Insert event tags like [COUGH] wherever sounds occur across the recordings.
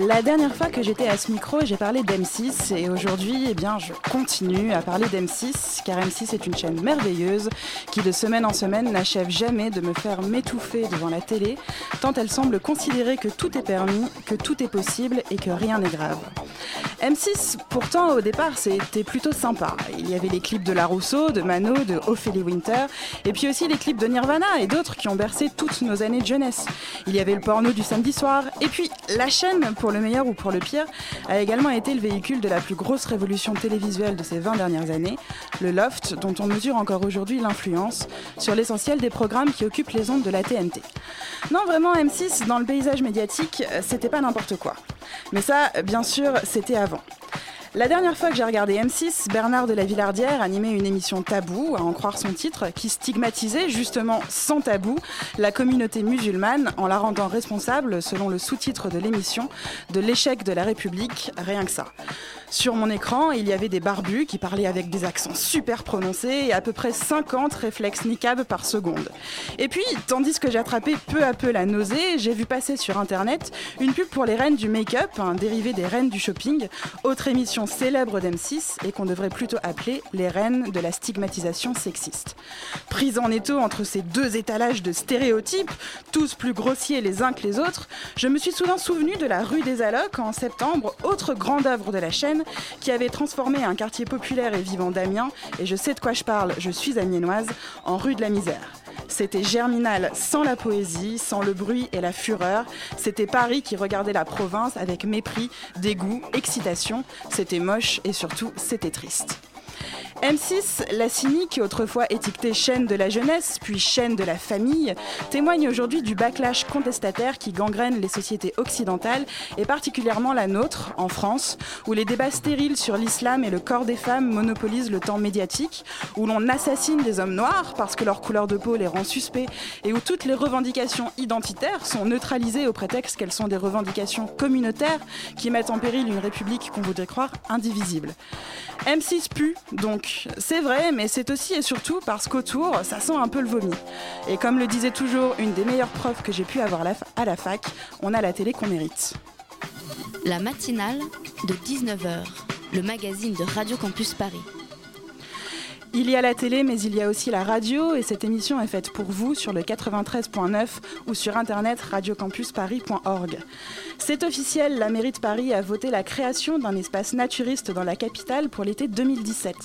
La dernière fois que j'étais à ce micro, j'ai parlé d'M6 et aujourd'hui, eh bien, je continue à parler d'M6 car M6 est une chaîne merveilleuse qui de semaine en semaine n'achève jamais de me faire m'étouffer devant la télé tant elle semble considérer que tout est permis, que tout est possible et que rien n'est grave. M6, pourtant, au départ, c'était plutôt sympa. Il y avait les clips de La Rousseau, de Mano, de Ophélie Winter, et puis aussi les clips de Nirvana et d'autres qui ont bercé toutes nos années de jeunesse. Il y avait le porno du samedi soir, et puis la chaîne, pour le meilleur ou pour le pire, a également été le véhicule de la plus grosse révolution télévisuelle de ces 20 dernières années, le Loft, dont on mesure encore aujourd'hui l'influence sur l'essentiel des programmes qui occupent les ondes de la TNT. Non, vraiment, M6, dans le paysage médiatique, c'était pas n'importe quoi. Mais ça, bien sûr, c'était avant. La dernière fois que j'ai regardé M6, Bernard de la Villardière animait une émission tabou, à en croire son titre, qui stigmatisait justement sans tabou la communauté musulmane en la rendant responsable, selon le sous-titre de l'émission, de l'échec de la République, rien que ça. Sur mon écran, il y avait des barbus qui parlaient avec des accents super prononcés et à peu près 50 réflexes niqab par seconde. Et puis, tandis que j'attrapais peu à peu la nausée, j'ai vu passer sur internet une pub pour les reines du make-up, un dérivé des reines du shopping, autre émission célèbre d'M6 et qu'on devrait plutôt appeler les reines de la stigmatisation sexiste. Prise en étau entre ces deux étalages de stéréotypes, tous plus grossiers les uns que les autres, je me suis soudain souvenu de la rue des Allocs en septembre, autre grande œuvre de la chaîne, qui avait transformé un quartier populaire et vivant d'Amiens, et je sais de quoi je parle, je suis amiénoise, en rue de la misère. C'était Germinal sans la poésie, sans le bruit et la fureur. C'était Paris qui regardait la province avec mépris, dégoût, excitation. C'était moche et surtout c'était triste. M6, la cynique, autrefois étiquetée chaîne de la jeunesse, puis chaîne de la famille, témoigne aujourd'hui du backlash contestataire qui gangrène les sociétés occidentales, et particulièrement la nôtre, en France, où les débats stériles sur l'islam et le corps des femmes monopolisent le temps médiatique, où l'on assassine des hommes noirs parce que leur couleur de peau les rend suspects, et où toutes les revendications identitaires sont neutralisées au prétexte qu'elles sont des revendications communautaires qui mettent en péril une république qu'on voudrait croire indivisible. M6 pue, donc c'est vrai, mais c'est aussi et surtout parce qu'autour, ça sent un peu le vomi. Et comme le disait toujours une des meilleures preuves que j'ai pu avoir à la fac, on a la télé qu'on mérite. La matinale de 19h, le magazine de Radio Campus Paris. Il y a la télé, mais il y a aussi la radio, et cette émission est faite pour vous sur le 93.9 ou sur internet radiocampusparis.org. C'est officiel, la mairie de Paris a voté la création d'un espace naturiste dans la capitale pour l'été 2017.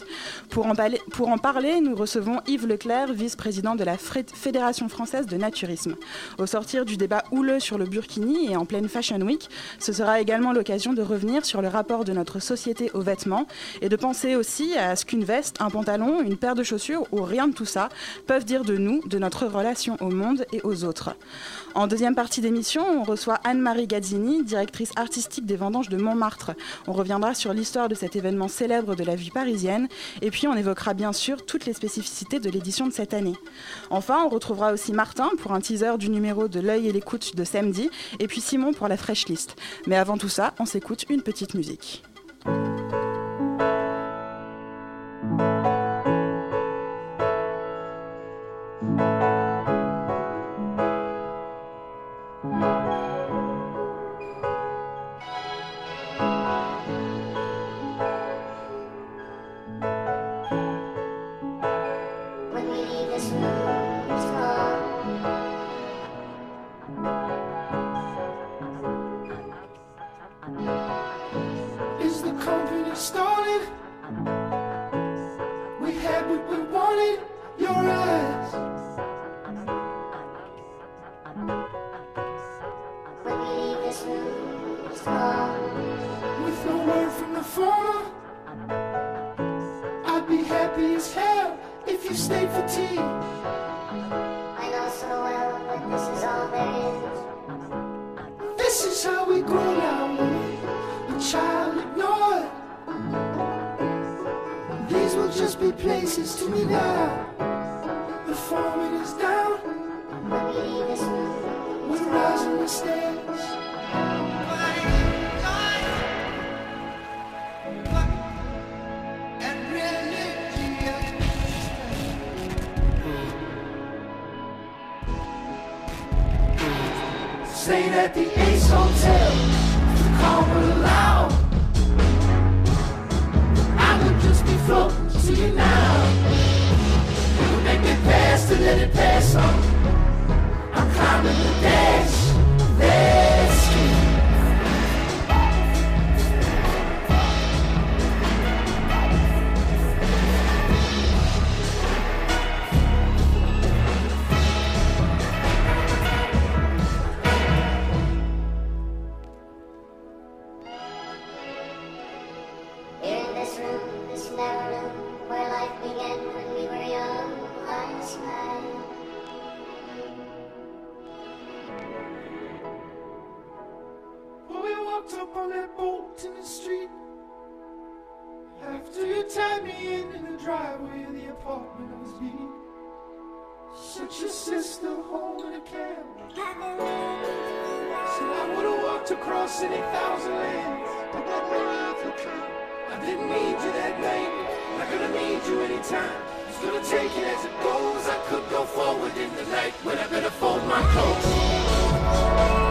Pour en, parler- nous recevons Yves Leclerc, vice-président de la Fédération française de naturisme. Au sortir du débat houleux sur le Burkini et en pleine Fashion Week, ce sera également l'occasion de revenir sur le rapport de notre société aux vêtements et de penser aussi à ce qu'une veste, un pantalon, une paire de chaussures ou rien de tout ça peuvent dire de nous, de notre relation au monde et aux autres. En deuxième partie d'émission, on reçoit Anne-Marie Gazzini, directrice artistique des Vendanges de Montmartre. On reviendra sur l'histoire de cet événement célèbre de la vie parisienne et puis on évoquera bien sûr toutes les spécificités de l'édition de cette année. Enfin, on retrouvera aussi Martin pour un teaser du numéro de L'œil et l'écoute de samedi et puis Simon pour la fresh list. Mais avant tout ça, on s'écoute une petite musique. Stayed at the Ace Hotel, the car were loud. I would just be floating to you now. You make me pass to let it pass on. I'm climbing walked across any thousand lands. I didn't need you that night. Not gonna need you anytime. Just gonna take it as it goes. I could go forward in the night when I better fold my clothes.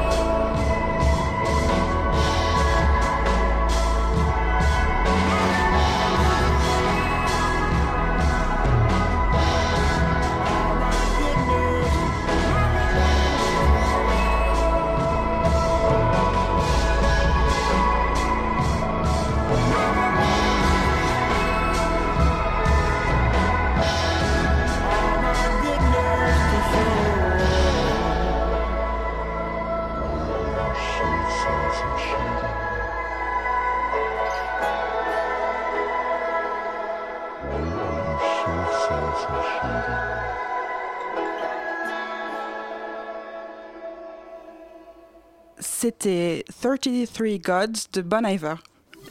C'était 33 Gods de Bon Iver.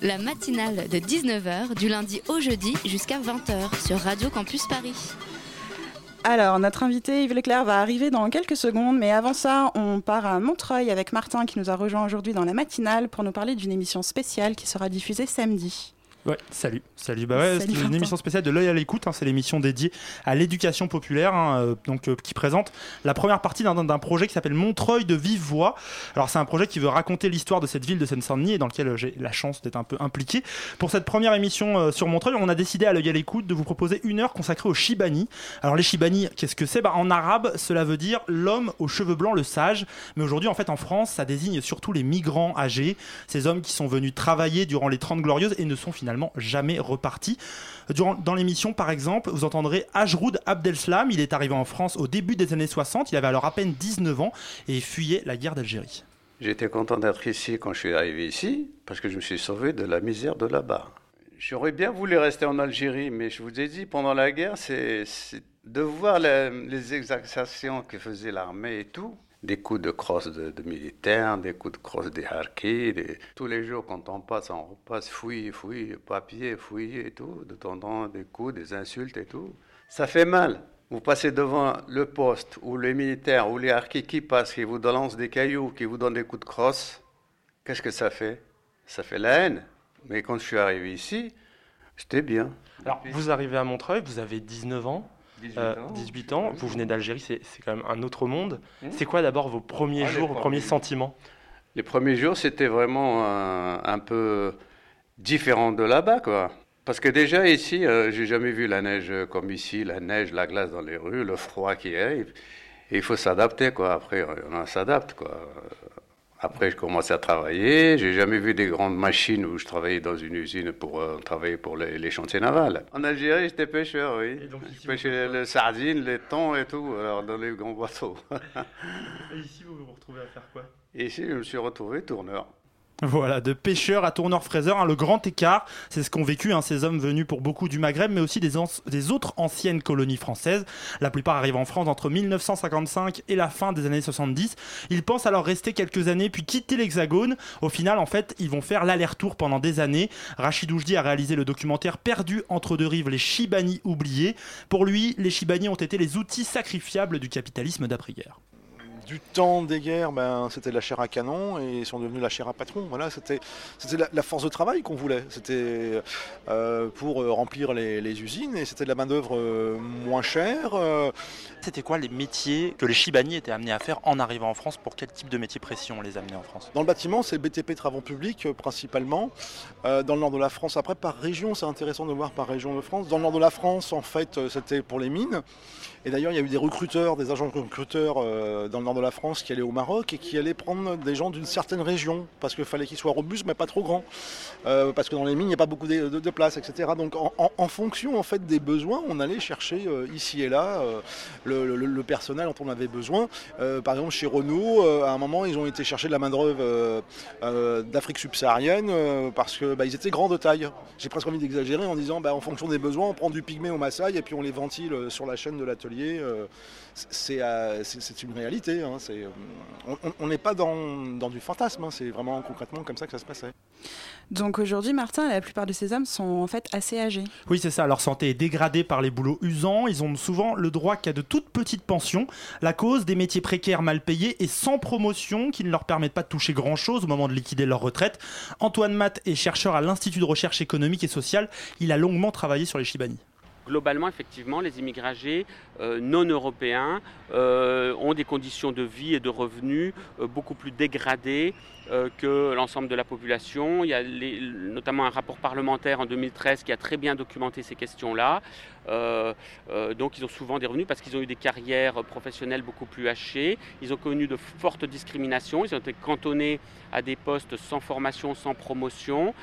La matinale de 19h du lundi au jeudi jusqu'à 20h sur Radio Campus Paris. Alors, notre invité Yves Leclerc va arriver dans quelques secondes, mais avant ça, on part à Montreuil avec Martin qui nous a rejoint aujourd'hui dans la matinale pour nous parler d'une émission spéciale qui sera diffusée samedi. Ouais, salut. Salut. Bah ouais, c'est une émission spéciale de l'œil à l'écoute. hein, c'est l'émission dédiée à l'éducation populaire, hein, euh, donc euh, qui présente la première partie d'un- d'un projet qui s'appelle Montreuil de vive voix. Alors c'est un projet qui veut raconter l'histoire de cette ville de Seine-Saint-Denis et dans lequel euh, j'ai la chance d'être un peu impliqué. Pour cette première émission euh, sur Montreuil, on a décidé à l'œil à l'écoute de vous proposer une heure consacrée aux Shibani. Alors les Shibani, qu'est-ce que c'est? Bah, En arabe, cela veut dire l'homme aux cheveux blancs, le sage. Mais aujourd'hui, en fait, en France, ça désigne surtout les migrants âgés, ces hommes qui sont venus travailler durant les 30 glorieuses et ne sont finalement jamais repartis. Durant, dans l'émission, par exemple, vous entendrez Ajroud Abdelslam. Il est arrivé en France au début des années 60. Il avait alors à peine 19 ans et fuyait la guerre d'Algérie. J'étais content d'être ici quand je suis arrivé ici, parce que je me suis sauvé de la misère de là-bas. J'aurais bien voulu rester en Algérie, mais je vous ai dit, pendant la guerre, c'est de voir la- les exactions que faisait l'armée et tout. Des coups de crosse de, de militaires, des coups de crosse des harkis. Tous les jours, quand on passe, on repasse fouille, fouille, papier, fouiller et tout. De temps en temps, des coups, des insultes et tout. Ça fait mal. Vous passez devant le poste où les militaires ou les harkis qui passent, qui vous lancent des cailloux, qui vous donnent des coups de crosse. Qu'est-ce que ça fait? Ça fait la haine. Mais quand je suis arrivé ici, j'étais bien. Alors, vous arrivez à Montreuil, vous avez 19 ans. 18 euh, ans. 18 ans, vous venez d'Algérie, c'est c'est quand même un autre monde. Mmh. C'est quoi d'abord vos premiers Ah, jours, vos premiers sentiments? Les premiers jours, c'était vraiment un, un peu différent de là-bas, quoi. Parce que déjà ici, euh, j'ai jamais vu la neige comme ici, la neige, la glace dans les rues, le froid qui arrive. Et il faut s'adapter, quoi. Après, on s'adapte, quoi. Après, je commençais à travailler. J'ai jamais vu des grandes machines où je travaillais dans une usine pour euh, travailler pour les, les chantiers navals. En Algérie, j'étais pêcheur, oui. Et donc ici, je vous pêchais quoi les sardines, les thons et tout, alors dans les grands bateaux. Et ici, vous vous retrouvez à faire quoi? Ici, je me suis retrouvé tourneur. Voilà, de pêcheurs à tourneurs-fraiseurs, hein, le grand écart, c'est ce qu'ont vécu hein, ces hommes venus pour beaucoup du Maghreb, mais aussi des autres anciennes colonies françaises. La plupart arrivent en France entre 1955 et la fin des années 70. Ils pensent alors rester quelques années puis quitter l'Hexagone. Au final, en fait, ils vont faire l'aller-retour pendant des années. Rachid Oujdi a réalisé le documentaire Perdu entre deux rives, les Chibani oubliés. Pour lui, les Chibani ont été les outils sacrifiables du capitalisme d'après-guerre. Du temps des guerres, ben, c'était la chair à canon et ils sont devenus la chair à patron. Voilà, c'était la, la force de travail qu'on voulait. C'était euh, pour euh, remplir les, les usines et c'était de la main d'œuvre euh, moins chère. euh. C'était quoi les métiers que les Chibani étaient amenés à faire en arrivant en France? Pour quel type de métier précis on les amenait en France? Dans le bâtiment, c'est BTP travaux publics principalement. Dans le nord de la France, après par région, c'est intéressant de voir par région de France. Dans le nord de la France, en fait, c'était pour les mines. Et d'ailleurs, il y a eu des recruteurs, des agents recruteurs euh, dans le nord de la France qui allaient au Maroc et qui allaient prendre des gens d'une certaine région parce qu'il fallait qu'ils soient robustes mais pas trop grands. Euh, parce que dans les mines, il n'y a pas beaucoup de, de- de place, etc. Donc en, fonction en fait des besoins, on allait chercher euh, ici et là le, personnel dont on avait besoin. Par exemple, chez Renault, à un moment, ils ont été chercher de la main-d'œuvre d'Afrique subsaharienne parce que bah, étaient grands de taille. J'ai presque envie d'exagérer en disant bah, en fonction des besoins, on prend du pygmée au Maasai et puis on les ventile sur la chaîne de l'atelier. Euh, c'est euh, c'est- une réalité. hein, euh, on- n'est pas dans, dans du fantasme, hein, c'est vraiment concrètement comme ça que ça se passait. Donc aujourd'hui, Martin, la plupart de ces hommes sont en fait assez âgés. Oui, c'est ça. Leur santé est dégradée par les boulots usants. Ils ont souvent le droit qu'à de toutes petites pensions. La cause des métiers précaires mal payés et sans promotion qui ne leur permettent pas de toucher grand-chose au moment de liquider leur retraite. Antoine Matt est chercheur à l'Institut de recherche économique et sociale. Il a longuement travaillé sur les Chibani. Globalement, effectivement, les immigrés euh, non européens euh, ont des conditions de vie et de revenus euh, beaucoup plus dégradées que l'ensemble de la population. Il y a notamment un rapport parlementaire en 2013 qui a très bien documenté ces questions-là. Euh, euh, donc ils ont souvent des revenus parce qu'ils ont eu des carrières professionnelles beaucoup plus hachées. Ils ont connu de fortes discriminations. Ils ont été cantonnés à des postes sans formation, sans promotion.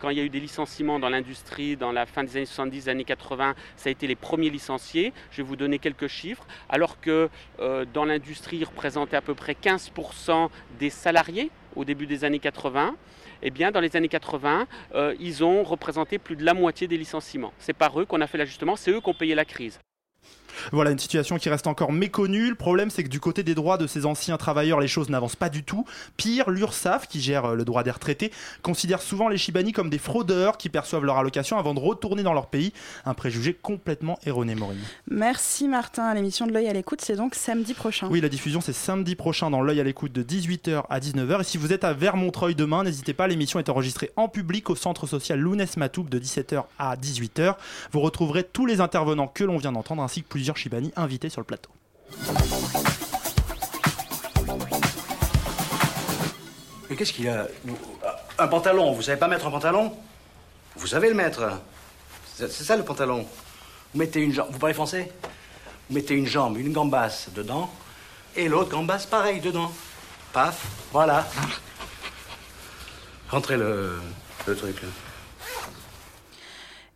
Quand il y a eu des licenciements dans l'industrie dans la fin des années 70, années 80, ça a été les premiers licenciés. Je vais vous donner quelques chiffres. Alors que euh, dans l'industrie, ils représentaient à peu près 15% des salariés au début des années 80. Eh dans les années 80, euh, ils ont représenté plus de la moitié des licenciements. C'est par eux qu'on a fait l'ajustement, c'est eux qui ont payé la crise. Voilà une situation qui reste encore méconnue. Le problème, c'est que du côté des droits de ces anciens travailleurs, les choses n'avancent pas du tout. Pire, l'URSSAF, qui gère euh, le droit des retraités, considère souvent les Chibani comme des fraudeurs qui perçoivent leur allocation avant de retourner dans leur pays. Un préjugé complètement erroné, Maureen. Merci Martin. L'émission de l'œil à l'écoute, c'est donc samedi prochain. Oui, la diffusion, c'est samedi prochain dans l'œil à l'écoute de 18h à 19h. Et si vous êtes à Vermontreuil demain, n'hésitez pas, l'émission est enregistrée en public au centre social Lounès Matoub de 17h à 18h. Vous retrouverez tous les intervenants que l'on vient d'entendre ainsi que plusieurs Chibani invités sur le plateau. Mais qu'est-ce qu'il a Un pantalon, vous savez pas mettre un pantalon? Vous savez le mettre. C'est ça le pantalon. Vous mettez une jambe, vous parlez français? Vous mettez une jambe, une gambasse dedans, et l'autre gambasse pareil dedans. Paf, voilà. Rentrez le, le truc.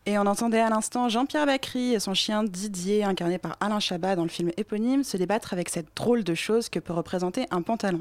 Et on entendait à l'instant Jean-Pierre Bacry et son chien Didier, incarné par Alain Chabat dans le film éponyme, se débattre avec cette drôle de chose que peut représenter un pantalon.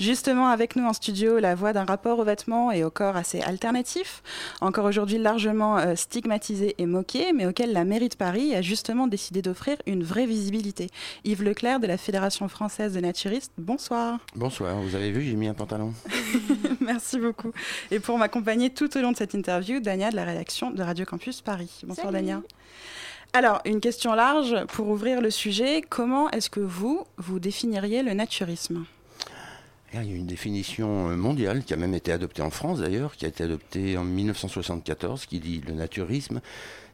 Justement, avec nous en studio, la voix d'un rapport aux vêtements et au corps assez alternatif, encore aujourd'hui largement euh, stigmatisé et moqué, mais auquel la mairie de Paris a justement décidé d'offrir une vraie visibilité. Yves Leclerc de la Fédération française de naturistes, bonsoir. Bonsoir, vous avez vu, j'ai mis un pantalon. [LAUGHS] Merci beaucoup. Et pour m'accompagner tout au long de cette interview, Dania de la rédaction de Radio Campus Paris. Bonsoir Salut. Dania. Alors, une question large pour ouvrir le sujet. Comment est-ce que vous, vous définiriez le naturisme? Il y a une définition euh, mondiale qui a même été adoptée en France d'ailleurs, qui a été adoptée en 1974, qui dit le naturisme,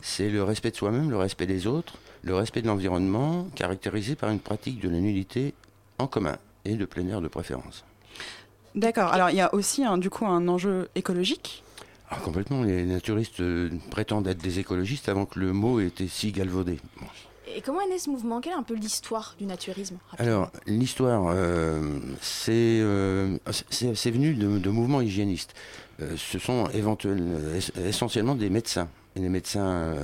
c'est le respect de soi-même, le respect des autres, le respect de l'environnement, caractérisé par une pratique de la nudité en commun et de plein air de préférence. D'accord. Alors, il y a aussi un, du coup un enjeu écologique. Ah, complètement, les naturistes euh, prétendent être des écologistes avant que le mot ait été si galvaudé. Bon. Et comment est né ce mouvement? Quelle est un peu l'histoire du naturisme? Alors, l'histoire, euh, c'est euh, c'est- venu de, de mouvements hygiénistes. Ce sont essentiellement des médecins et des médecins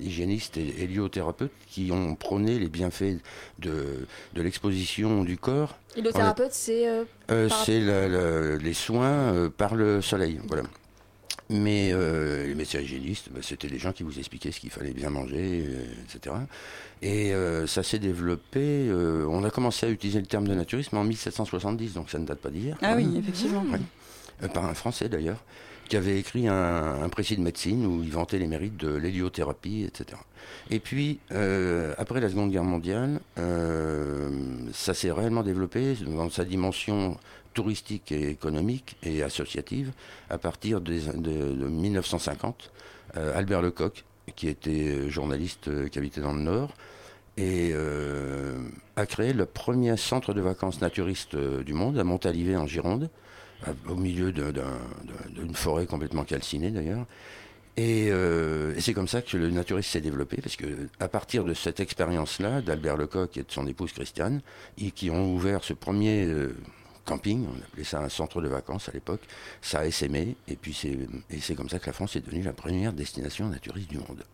hygiénistes et héliothérapeutes qui ont prôné les bienfaits de, de l'exposition du corps. Héliothérapeute, c'est. c'est les soins par le soleil. Voilà. Mais euh, les médecins hygiénistes, bah, c'était des gens qui vous expliquaient ce qu'il fallait bien manger, euh, etc. Et euh, ça s'est développé. euh, on a commencé à utiliser le terme de naturisme en 1770, donc ça ne date pas d'hier. Ah oui, même. effectivement. Ouais. Euh, par un Français d'ailleurs, qui avait écrit un, un précis de médecine où il vantait les mérites de l'héliothérapie, etc. Et puis, euh, après la Seconde Guerre mondiale, euh, ça s'est réellement développé dans sa dimension touristique et économique et associative à partir de, de 1950. Euh, Albert Lecoq, qui était journaliste euh, qui habitait dans le Nord, et euh, a créé le premier centre de vacances naturiste euh, du monde à Montalivet en Gironde, au milieu d'une forêt complètement calcinée d'ailleurs. Et, euh, et c'est comme ça que le naturisme s'est développé, parce que à partir de cette expérience-là, d'Albert Lecoq et de son épouse Christiane, ils, qui ont ouvert ce premier euh, camping, on appelait ça un centre de vacances à l'époque, ça a essaimé, et puis c'est comme ça que la France est devenue la première destination naturiste du monde.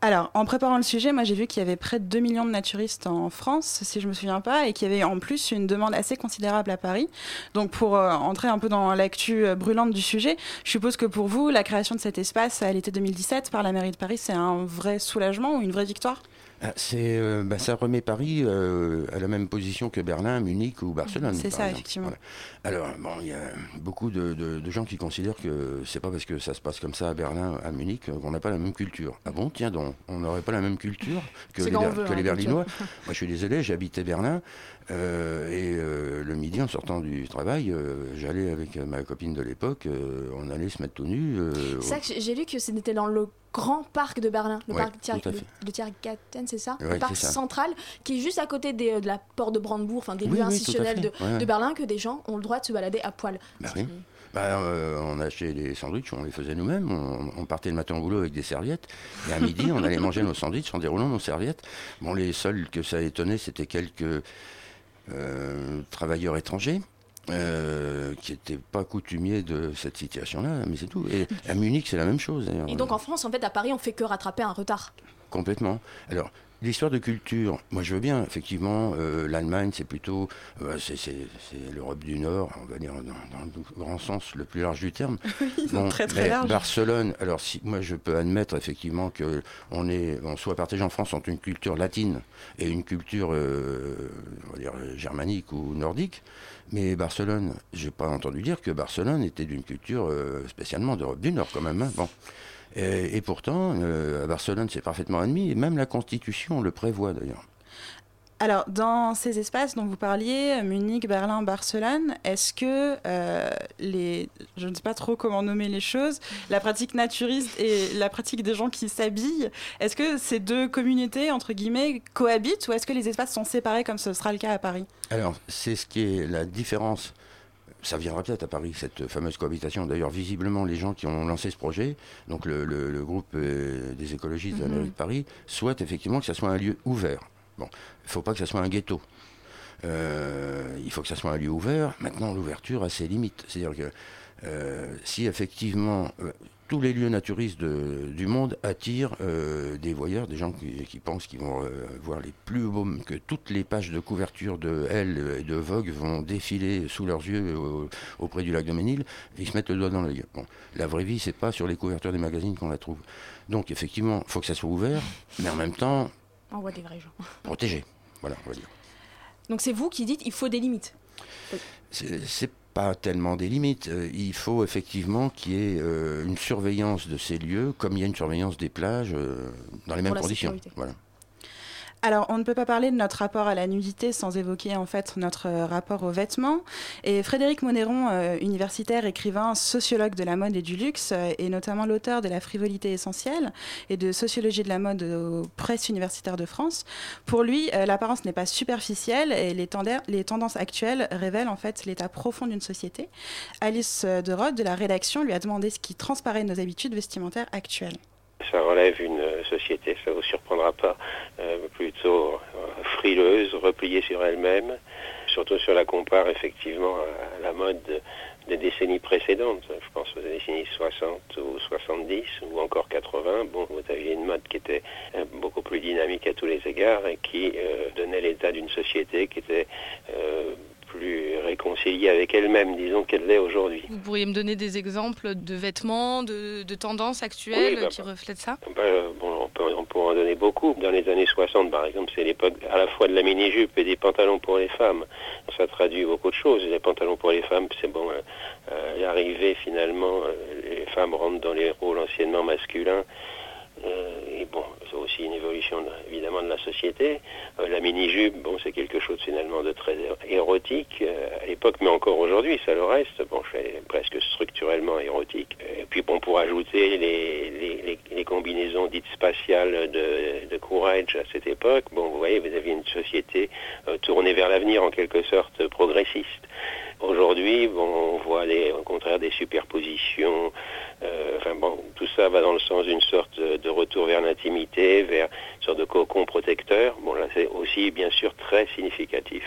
Alors, en préparant le sujet, moi j'ai vu qu'il y avait près de 2 millions de naturistes en France, si je me souviens pas, et qu'il y avait en plus une demande assez considérable à Paris. Donc, pour euh, entrer un peu dans l'actu euh, brûlante du sujet, je suppose que pour vous, la création de cet espace à l'été 2017 par la mairie de Paris, c'est un vrai soulagement ou une vraie victoire? Ah, c'est, euh, bah, ça remet Paris euh, à la même position que Berlin, Munich ou Barcelone. C'est ça, exemple. effectivement. Voilà. Alors, bon, il y a beaucoup de, de- de gens qui considèrent que c'est pas parce que ça se passe comme ça à Berlin, à Munich, qu'on n'a pas la même culture. Ah bon, tiens donc, on n'aurait pas la même culture que les, Ber- veut, que hein, les. Berlinois. [LAUGHS] Moi, je suis désolé, j'habitais Berlin. Euh, et euh, le midi, en sortant du travail, euh, j'allais avec ma copine de l'époque, on allait se mettre tout nu. C'est ça que j'ai- lu que c'était dans le grand parc de Berlin, le Ouais, parc le Tiergarten, c'est ça? Ouais, Le parc ça. central qui est juste à côté des, de la porte de Brandebourg, enfin des Oui, lieux oui, institutionnels de. Ouais, de Berlin, que des gens ont le droit de se balader à poil. Bah oui. Bah, euh, on achetait des sandwichs, on les faisait nous-mêmes. On, on partait le matin au boulot avec des serviettes. Et à midi, on allait [LAUGHS] manger nos sandwichs en déroulant nos serviettes. Bon, les seuls que ça étonnait, c'était quelques travailleurs étrangers. euh, qui n'étaient pas coutumiers de cette situation-là, mais c'est tout. Et à Munich, c'est la même chose. Et donc en France, en fait, à Paris, on fait que rattraper un retard. Complètement. Alors, l'histoire de culture, moi je veux bien, effectivement, euh, l'Allemagne c'est plutôt, euh, c'est, l'Europe du Nord, on va dire dans, dans le grand sens le plus large du terme. [LAUGHS] Sont très, très mais larges. Barcelone, alors si, moi je peux admettre effectivement que on est, on soit partagé en France entre une culture latine et une culture, euh, on va dire, germanique ou nordique. Mais Barcelone, j'ai pas entendu dire que Barcelone était d'une culture spécialement d'Europe du Nord quand même. hein. Bon. Et, et pourtant, euh, à Barcelone, c'est parfaitement admis, et même la Constitution le prévoit d'ailleurs. Alors, dans ces espaces dont vous parliez, Munich, Berlin, Barcelone, est-ce que euh, les, je ne sais pas trop comment nommer les choses, la pratique naturiste et la pratique des gens qui s'habillent, est-ce que ces deux communautés, entre guillemets, cohabitent ou est-ce que les espaces sont séparés comme ce sera le cas à Paris? Alors, c'est ce qui est la différence. Ça viendra peut-être à Paris, cette fameuse cohabitation. D'ailleurs, visiblement, les gens qui ont lancé ce projet, donc le, le- le groupe euh, des écologistes de la Mhm. mairie de Paris, souhaitent effectivement que ça soit un lieu ouvert. Bon, il ne faut pas que ça soit un ghetto. Euh, il faut que ça soit un lieu ouvert. Maintenant, l'ouverture a ses limites. C'est-à-dire que euh, si effectivement tous les lieux naturistes de- du monde attirent euh, des voyeurs, des gens qui, qui pensent qu'ils vont euh, voir les plus beaux, que toutes les pages de couverture de Elle et de Vogue vont défiler sous leurs yeux au- auprès du lac de Ménil, ils se mettent le doigt dans l'œil. Bon, la vraie vie, c'est pas sur les couvertures des magazines qu'on la trouve. Donc effectivement, il faut que ça soit ouvert, mais en même temps On voit des vrais gens. protégé. Voilà, on va dire. Donc c'est vous qui dites il faut des limites. C'est pas tellement des limites. Euh, il faut effectivement qu'il y ait euh, une surveillance de ces lieux, comme il y a une surveillance des plages, euh, dans les mêmes conditions. sécurité. Voilà. Alors, on ne peut pas parler de notre rapport à la nudité sans évoquer en fait notre euh, rapport aux vêtements. Et Frédéric Monéron, euh, universitaire, écrivain, sociologue de la mode et du luxe, euh, et notamment l'auteur de La frivolité essentielle et de Sociologie de la mode aux presses universitaires de France, pour lui, euh, l'apparence n'est pas superficielle et les, tendances actuelles révèlent en fait l'état profond d'une société. Alice euh, de Rode de la rédaction lui a demandé ce qui transparaît nos habitudes vestimentaires actuelles. Ça relève une euh, société, ça ne vous surprendra pas, euh, plutôt euh, frileuse, repliée sur elle-même, surtout on la compare effectivement à la mode de- des décennies précédentes. Je pense aux décennies 60 ou 70 ou encore 80. Bon, vous aviez une mode qui était euh, beaucoup plus dynamique à tous les égards et qui euh, donnait l'état d'une société qui était euh, plus réconciliée avec elle-même, disons, qu'elle l'est aujourd'hui. Vous pourriez me donner des exemples de vêtements, de, de tendances actuelles Oui, bah, qui reflètent ça? bon, on, peut, on en donner beaucoup. Dans les années 60, par exemple, c'est l'époque à la fois de la mini-jupe et des pantalons pour les femmes. Ça traduit beaucoup de choses. Les pantalons pour les femmes, c'est bon, euh, euh, l'arrivée finalement, euh, les femmes rentrent dans les rôles anciennement masculins. Euh, et bon, c'est aussi une évolution de- évidemment de la société. Euh, la mini-jupe, bon, c'est quelque chose finalement de très érotique euh, à l'époque, mais encore aujourd'hui, ça le reste. Bon, c'est presque structurellement érotique. Et puis, bon, pour ajouter les, les, les- les combinaisons dites spatiales de, de Courage à cette époque, bon, vous voyez, vous aviez une société tournée vers l'avenir, en quelque sorte progressiste. Aujourd'hui, bon, on voit au contraire des superpositions. euh, enfin bon, tout ça va dans le sens d'une sorte de, de retour vers l'intimité, vers une sorte de cocon protecteur. Bon, là, c'est aussi bien sûr très significatif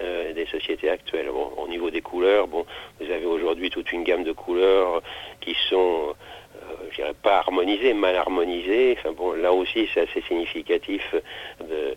euh, des sociétés actuelles. Bon, au niveau des couleurs, bon, vous avez aujourd'hui toute une gamme de couleurs qui sont euh, je dirais pas harmonisées, mal harmonisées. Enfin bon, là aussi, c'est assez significatif de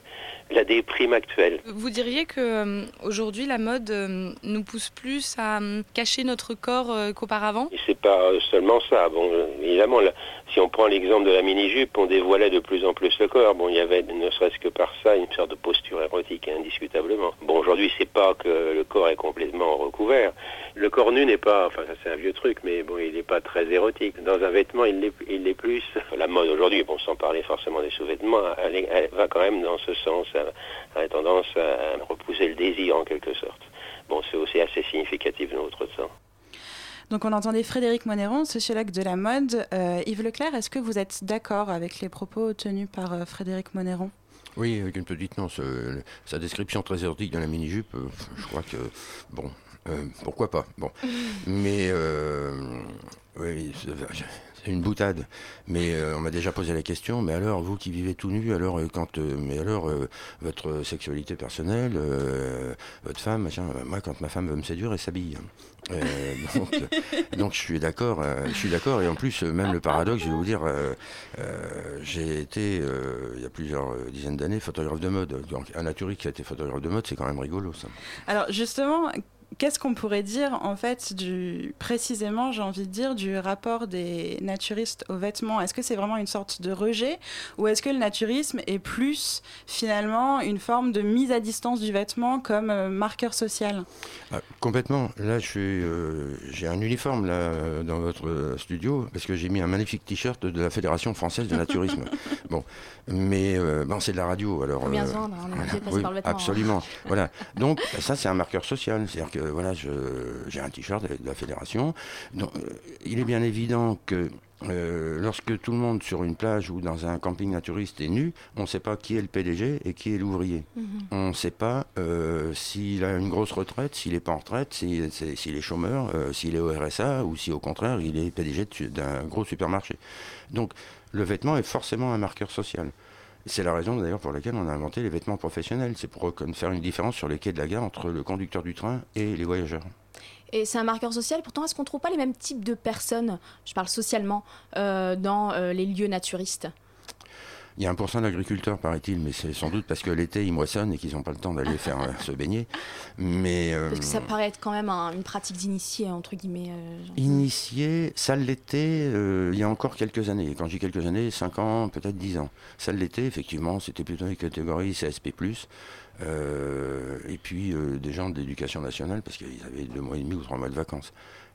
la déprime actuelle. Vous diriez que euh, aujourd'hui la mode euh, nous pousse plus à euh, cacher notre corps qu'auparavant? Et c'est pas seulement ça. Bon, évidemment, là, si on prend l'exemple de la mini-jupe, on dévoilait de plus en plus le corps. Bon, il y avait, ne serait-ce que par ça, une sorte de posture érotique, indiscutablement. Bon, aujourd'hui, c'est pas que le corps est complètement recouvert. Le corps nu n'est pas, enfin, ça c'est un vieux truc, mais bon, il n'est pas très érotique. Dans un vêtement, il l'est il l'est plus. La mode aujourd'hui, bon, sans parler forcément des sous-vêtements, elle, est- elle va quand même dans ce sens, elle a tendance à repousser le désir en quelque sorte. Bon, c'est aussi assez significatif de notre temps. Donc on entendait Frédéric Monéron, sociologue de la mode. Euh, Yves Leclerc, est-ce que vous êtes d'accord avec les propos tenus par euh, Frédéric Monéron Oui, avec une petite nuance. euh, sa description très érotique de la mini-jupe, euh, je crois que, bon, euh, pourquoi pas. Bon. [LAUGHS] Mais, euh, oui, c'est une boutade. Mais euh, on m'a déjà posé la question, mais alors, vous qui vivez tout nu, alors, quand, mais alors, votre sexualité personnelle, votre femme, machin, moi, quand ma femme veut me séduire, elle s'habille. Donc, [LAUGHS] donc je suis d'accord, je suis d'accord, et en plus même le paradoxe, je vais vous dire, j'ai été il y a plusieurs dizaines d'années photographe de mode. Donc un naturiste qui a été photographe de mode, c'est quand même rigolo ça. Alors justement, qu'est-ce qu'on pourrait dire en fait du précisément, j'ai envie de dire, du rapport des naturistes aux vêtements? Est-ce que c'est vraiment une sorte de rejet? Ou est-ce que le naturisme est plus finalement une forme de mise à distance du vêtement comme euh, marqueur social? Ah, complètement. Là, je suis, euh, j'ai un uniforme là dans votre euh, studio parce que j'ai mis un magnifique t-shirt de la Fédération française de naturisme. [LAUGHS] bon, mais euh, bon, c'est de la radio, alors. Faut bien euh, se vendre, on est obligé de passer oui, par le vêtement, hein. Absolument. voilà. Donc ça, c'est un marqueur social. C'est-à-dire que voilà, j'ai un t-shirt de la Fédération. Donc, euh, il est bien évident que euh, lorsque tout le monde sur une plage ou dans un camping naturiste est nu, on ne sait pas qui est le PDG et qui est l'ouvrier. Mhm. On ne sait pas euh, s'il a une grosse retraite, s'il n'est pas en retraite, s'il est chômeur, euh, s'il est au RSA ou si au contraire il est PDG d'un gros supermarché. Donc le vêtement est forcément un marqueur social. C'est la raison d'ailleurs pour laquelle on a inventé les vêtements professionnels. C'est pour faire une différence sur les quais de la gare entre le conducteur du train et les voyageurs. Et c'est un marqueur social. Pourtant, est-ce qu'on trouve pas les mêmes types de personnes, je parle socialement, euh, dans euh, les lieux naturistes? Il y a un pourcent d'agriculteurs, paraît-il, mais c'est sans doute parce que l'été, ils moissonnent et qu'ils n'ont pas le temps d'aller faire euh, se baigner. Mais euh, Parce que ça paraît être quand même un- une pratique d'initié, entre guillemets. euh, initié, ça l'était euh, il y a encore quelques années. Quand j'ai quelques années, 5 ans, peut-être 10 ans. Ça l'était, effectivement, c'était plutôt une catégorie CSP+. et puis des gens d'éducation nationale parce qu'ils avaient deux mois et demi ou trois mois de vacances.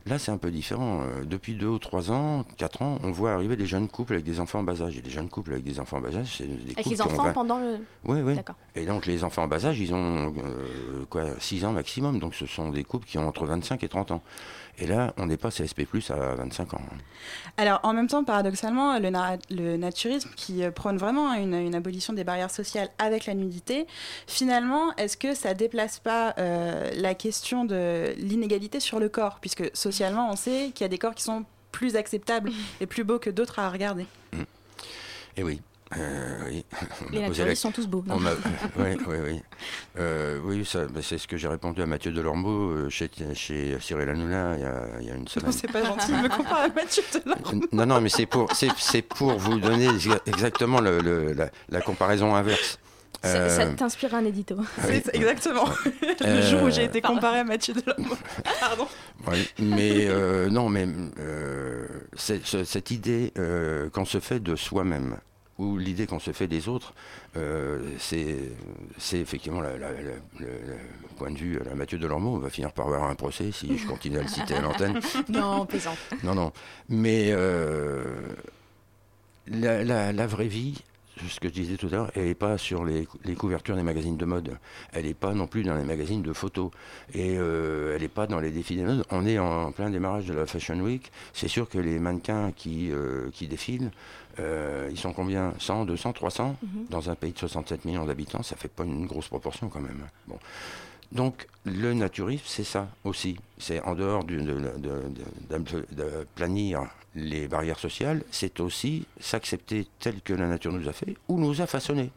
Là, c'est un peu différent. Euh, Depuis deux ou trois ans, quatre ans, on voit arriver des jeunes couples avec des enfants en bas âge. Et des jeunes couples avec des enfants en bas âge, c'est des Avec couples les qui ont enfants 20 pendant le. oui, oui. Et donc les enfants en bas âge, ils ont euh, quoi, 6 ans maximum. Donc ce sont des couples qui ont entre 25 et 30 ans. Et là, on n'est pas CSP+, à 25 ans. Alors, en même temps, paradoxalement, le, na- le naturisme qui euh, prône vraiment une, une abolition des barrières sociales avec la nudité, finalement, est-ce que ça déplace pas euh, la question de l'inégalité sur le corps? Puisque socialement, on sait qu'il y a des corps qui sont plus acceptables [LAUGHS] et plus beaux que d'autres à regarder. Et oui. Euh, oui. On Les posé naturistes sont tous beaux, non [LAUGHS] oui, oui, oui. Euh, oui, ça, bah, c'est ce que j'ai répondu à Mathieu Delormeau euh, chez, chez Cyril Hanouna il y a, il y a une semaine. C'est pas gentil de me comparer à Mathieu Delormeau. [LAUGHS] Non, non, mais c'est pour, c'est, c'est pour vous donner exa- exactement le- le- la, la comparaison inverse. Ça, ça Euh, t'inspire un édito. oui. Exactement le Euh, jour où j'ai été comparé à Mathieu Delormeau. [LAUGHS] Pardon. Oui, mais euh, non, mais euh, cette idée euh, qu'on se fait de soi-même ou l'idée qu'on se fait des autres, euh, c'est effectivement la- la- la- le, le point de vue à la Mathieu Delormeau. On va finir par avoir un procès si je continue à le citer à l'antenne. [LAUGHS] Non, plaisante. Non, non. Mais euh, la vraie vie, ce que je disais tout à l'heure, elle n'est pas sur les, les couvertures des magazines de mode. Elle n'est pas non plus dans les magazines de photos. Et euh, elle n'est pas dans les défis des modes. On est en plein démarrage de la Fashion Week. C'est sûr que les mannequins qui, euh, qui défilent, euh, ils sont combien? 100, 200, 300 Mhm. Dans un pays de 67 millions d'habitants, ça fait pas une grosse proportion quand même. Bon. Donc le naturisme, c'est ça aussi. C'est en dehors du- les barrières sociales, c'est aussi s'accepter tel que la nature nous a fait ou nous a façonné.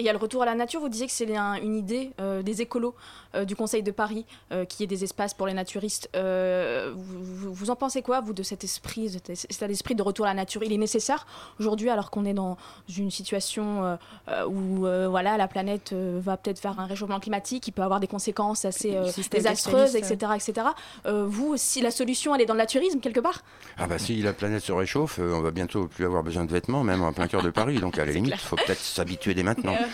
Et il y a le retour à la nature. Vous disiez que c'est un- une idée euh, des écolos euh, du Conseil de Paris, euh, qui est des espaces pour les naturistes. Euh, vous, en pensez quoi, vous, de cet esprit, de cet état d'esprit de retour à la nature? Il est nécessaire aujourd'hui, alors qu'on est dans une situation où euh, voilà, la planète euh, va peut-être faire un réchauffement climatique, qui peut avoir des conséquences assez euh, désastreuses, etc. etc. Euh, vous, si la solution, elle est dans le naturisme, quelque part? Ah bah si la planète se réchauffe, euh, on va bientôt plus avoir besoin de vêtements, même en plein cœur de Paris. Donc à la [LAUGHS] limite, il faut peut-être s'habituer dès maintenant. [LAUGHS]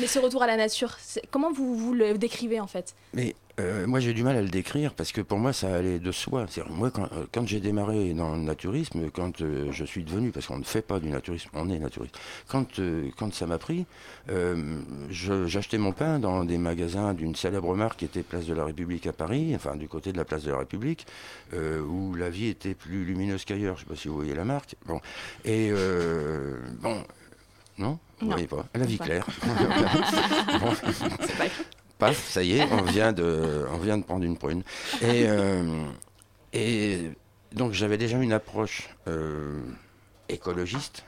Mais ce retour à la nature, comment vous, vous le décrivez, en fait? Mais euh, moi j'ai du mal à le décrire parce que pour moi ça allait de soi. Moi quand, euh, quand j'ai démarré dans le naturisme, quand euh, je suis devenu, parce qu'on ne fait pas du naturisme, on est naturiste, quand, euh, quand ça m'a pris, euh, j'achetais mon pain dans des magasins d'une célèbre marque qui était Place de la République à Paris, enfin du côté de la Place de la République, euh, où la vie était plus lumineuse qu'ailleurs. Je ne sais pas si vous voyez la marque. Bon. Et euh, bon, non? Non. voyez pas La vie claire. Bon. Paf, ça y est, on vient de, on vient de prendre une prune. Et, euh, et donc j'avais déjà une approche euh, écologiste,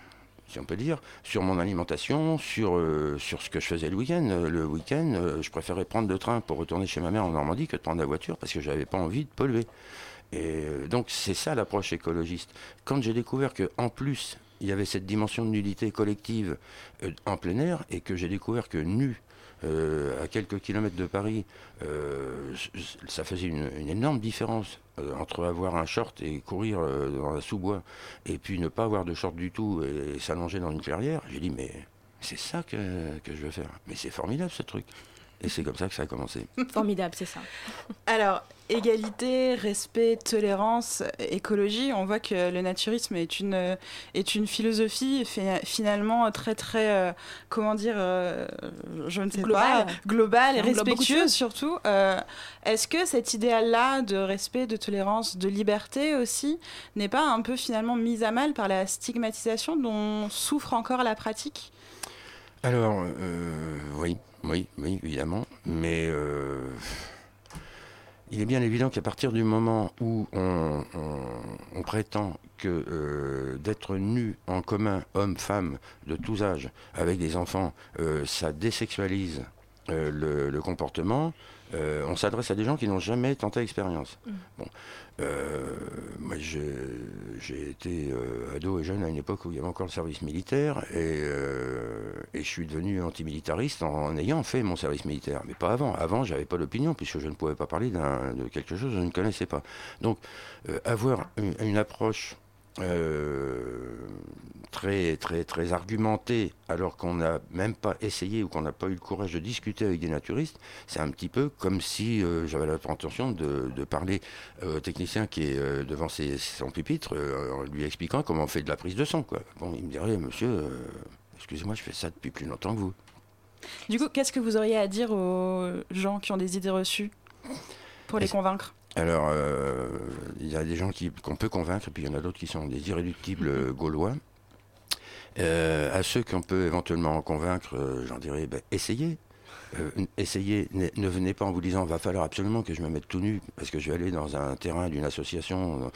si on peut dire, sur mon alimentation, sur, euh, sur ce que je faisais le week-end. Le week-end, je préférais prendre le train pour retourner chez ma mère en Normandie que de prendre la voiture parce que j'avais pas envie de polluer. Et donc c'est ça l'approche écologiste. Quand j'ai découvert que en plus il y avait cette dimension de nudité collective euh, en plein air et que j'ai découvert que nu euh, à quelques kilomètres de Paris, euh, ça faisait une, énorme différence entre avoir un short et courir dans un sous-bois et puis ne pas avoir de short du tout et, s'allonger dans une clairière. J'ai dit mais c'est ça que, que je veux faire. Mais c'est formidable ce truc. Et c'est comme ça que ça a commencé. [LAUGHS] Formidable, c'est ça. Alors, égalité, respect, tolérance, écologie, on voit que le naturisme est une, est une philosophie fi- finalement très très, euh, comment dire, euh, je ne sais Globale. pas, globale et respectueuse surtout. Euh, Est-ce que cet idéal-là de respect, de tolérance, de liberté aussi, n'est pas un peu finalement mis à mal par la stigmatisation dont souffre encore la pratique? Alors, euh, oui, oui, oui, évidemment. Mais euh, il est bien évident qu'à partir du moment où on, on- on prétend que euh, d'être nu en commun, homme, femme, de tous âges, avec des enfants, euh, ça désexualise le, le comportement, on s'adresse à des gens qui n'ont jamais tenté l'expérience. Mm. Bon, euh, moi j'ai été euh, ado et jeune à une époque où il y avait encore le service militaire et, euh, et je suis devenu antimilitariste en, en ayant fait mon service militaire. Mais pas avant. Avant, j'avais pas d'opinion puisque je ne pouvais pas parler de quelque chose que je ne connaissais pas. Donc, euh, avoir une approche euh, très, très, très argumentée alors qu'on n'a même pas essayé ou qu'on n'a pas eu le courage de discuter avec des naturistes, c'est un petit peu comme si euh, j'avais la prétention de, de parler euh, au technicien qui est devant ses- son pupitre en lui expliquant comment on fait de la prise de son. Quoi. Bon, il me dirait, monsieur, excusez-moi, je fais ça depuis plus longtemps que vous. Du coup, qu'est-ce que vous auriez à dire aux gens qui ont des idées reçues pour les convaincre? Alors, euh, il y a des gens qui- qu'on peut convaincre, et puis il y en a d'autres qui sont des irréductibles euh, gaulois. Euh, à ceux qu'on peut éventuellement convaincre, euh, j'en dirais, ben, essayez. euh, essayez, ne, ne venez pas en vous disant va falloir absolument que je me mette tout nu parce que je vais aller dans un terrain d'une association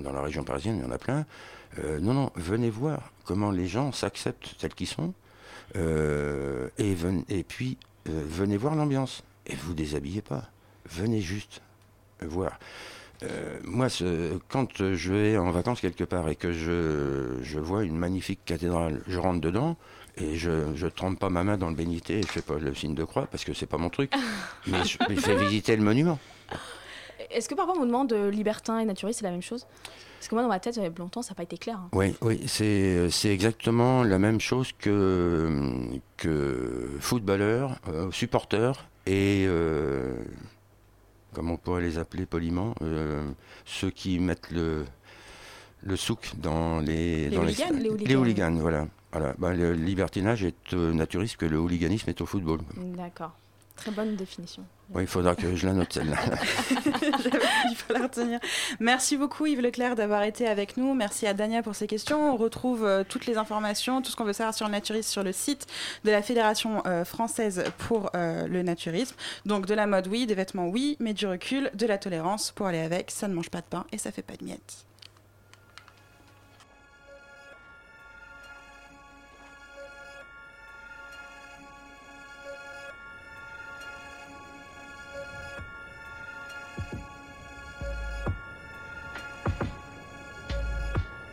dans la région parisienne, il y en a plein. Non, non, venez voir comment les gens s'acceptent tels qu'ils sont et, ven- et puis venez voir l'ambiance et vous déshabillez pas. Venez juste voir. Euh, moi, ce- quand je vais en vacances quelque part et que je, je vois une magnifique cathédrale, je rentre dedans et je ne trempe pas ma main dans le bénité et je fais pas le signe de croix parce que c'est pas mon truc. [LAUGHS] mais je, je fais visiter le monument. Est-ce que parfois on vous demande euh, libertin et naturiste, c'est la même chose? Parce que moi, dans ma tête, il y a longtemps, ça n'a pas été clair. hein. Oui, oui, c'est c'est exactement la même chose que, que footballeur, euh, supporter et euh, comment on pourrait les appeler poliment, euh, ceux qui mettent le le souk dans les Les dans hooligans, les hooligans. hooligans, voilà. Voilà. Bah, le libertinage est naturiste que le hooliganisme est au football. D'accord. Très bonne définition. Il faudra que je la note celle-là. [LAUGHS] Il faut la retenir. Merci beaucoup Yves Leclerc d'avoir été avec nous. Merci à Dania pour ses questions. On retrouve euh, toutes les informations, tout ce qu'on veut savoir sur le naturisme sur le site de la Fédération euh, française pour euh, le naturisme. Donc de la mode oui, des vêtements oui, mais du recul, de la tolérance pour aller avec. Ça ne mange pas de pain et ça fait pas de miettes.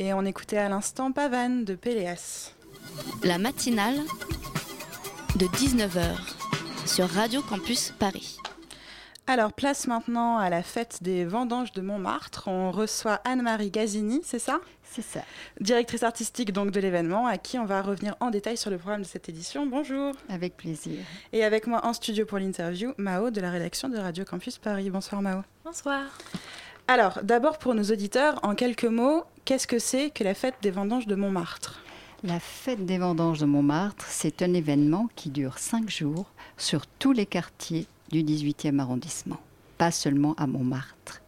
Et on écoutait à l'instant Pavane de Péléas. La matinale de 19h sur Radio Campus Paris. Alors, place maintenant à la fête des vendanges de Montmartre. On reçoit Anne-Marie Gazini, c'est ça? C'est ça. Directrice artistique donc de l'événement, à qui on va revenir en détail sur le programme de cette édition. Bonjour. Avec plaisir. Et avec moi en studio pour l'interview, Mao de la rédaction de Radio Campus Paris. Bonsoir Mao. Bonsoir. Alors, d'abord pour nos auditeurs, en quelques mots, qu'est-ce que c'est que la fête des vendanges de Montmartre? La fête des vendanges de Montmartre, c'est un événement qui dure cinq jours sur tous les quartiers du 18e arrondissement, pas seulement à Montmartre.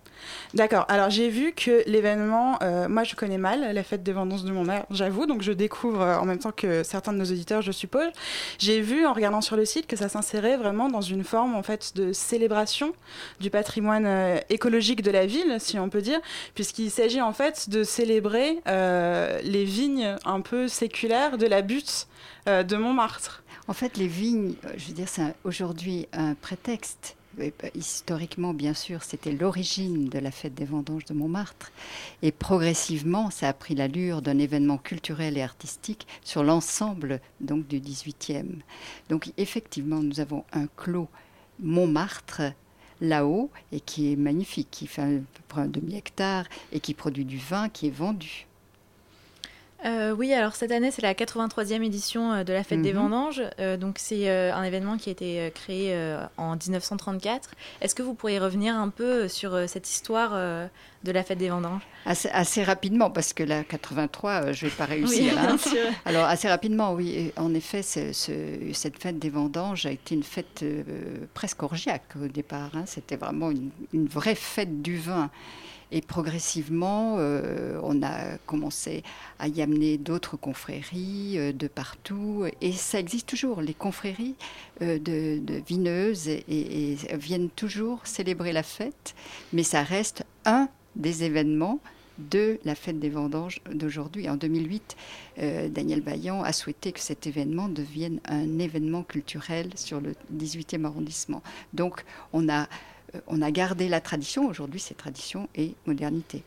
D'accord. Alors j'ai vu que l'événement, euh, moi je connais mal la fête des vendanges de Montmartre, j'avoue, donc je découvre euh, en même temps que certains de nos auditeurs, je suppose. J'ai vu en regardant sur le site que ça s'insérait vraiment dans une forme en fait de célébration du patrimoine euh, écologique de la ville, si on peut dire, puisqu'il s'agit en fait de célébrer les vignes un peu séculaires de la butte de Montmartre. En fait, les vignes, je veux dire, c'est aujourd'hui un prétexte. Euh, Historiquement, bien sûr, c'était l'origine de la fête des vendanges de Montmartre. Et progressivement, ça a pris l'allure d'un événement culturel et artistique sur l'ensemble donc du 18e. Donc, effectivement, nous avons un clos Montmartre là-haut et qui est magnifique, qui fait à peu près un demi-hectare et qui produit du vin qui est vendu. Euh, oui, alors cette année, c'est la 83e édition euh, de la Fête des Mhm. Vendanges. Euh, donc, c'est euh, un événement qui a été créé en 1934. Est-ce que vous pourriez revenir un peu sur cette histoire de la Fête des Vendanges? Assez, assez rapidement, parce que la 83, euh, je ne vais pas réussir. Oui, hein. bien sûr. Alors, assez rapidement, oui. En effet, ce- ce- cette fête des vendanges a été une fête presque orgiaque au départ. hein. C'était vraiment une, une vraie fête du vin. Et progressivement, euh, on a commencé à y amener d'autres confréries euh, de partout. Et ça existe toujours. Les confréries euh, de, de vineuses et, viennent toujours célébrer la fête. Mais ça reste un des événements de la fête des vendanges d'aujourd'hui. En 2008, euh, Daniel Vaillant a souhaité que cet événement devienne un événement culturel sur le 18e arrondissement. Donc on a, on a gardé la tradition. Aujourd'hui, c'est tradition et modernité.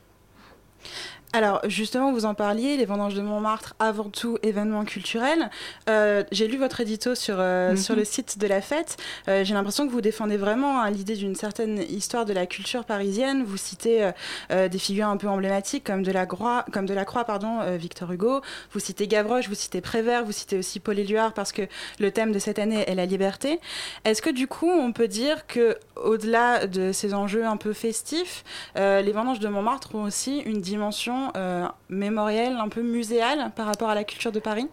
Alors justement, vous en parliez, les vendanges de Montmartre, avant tout événement culturel. Euh, J'ai lu votre édito sur, euh, Mhm. sur le site de la fête. Euh, J'ai l'impression que vous défendez vraiment hein, l'idée d'une certaine histoire de la culture parisienne. Vous citez des figures un peu emblématiques comme de la Croix, comme de la Croix pardon, Victor Hugo. Vous citez Gavroche, vous citez Prévert, vous citez aussi Paul Éluard parce que le thème de cette année est la liberté. Est-ce que du coup, on peut dire que au-delà de ces enjeux un peu festifs, les vendanges de Montmartre ont aussi une dimension euh, mémorielle, un peu muséale par rapport à la culture de Paris?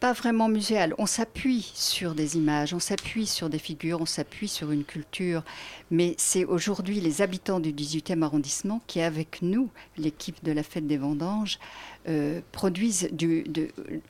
Pas vraiment muséal. On s'appuie sur des images, on s'appuie sur des figures, on s'appuie sur une culture. Mais c'est aujourd'hui les habitants du 18e arrondissement qui, avec nous, l'équipe de la Fête des Vendanges, euh, produisent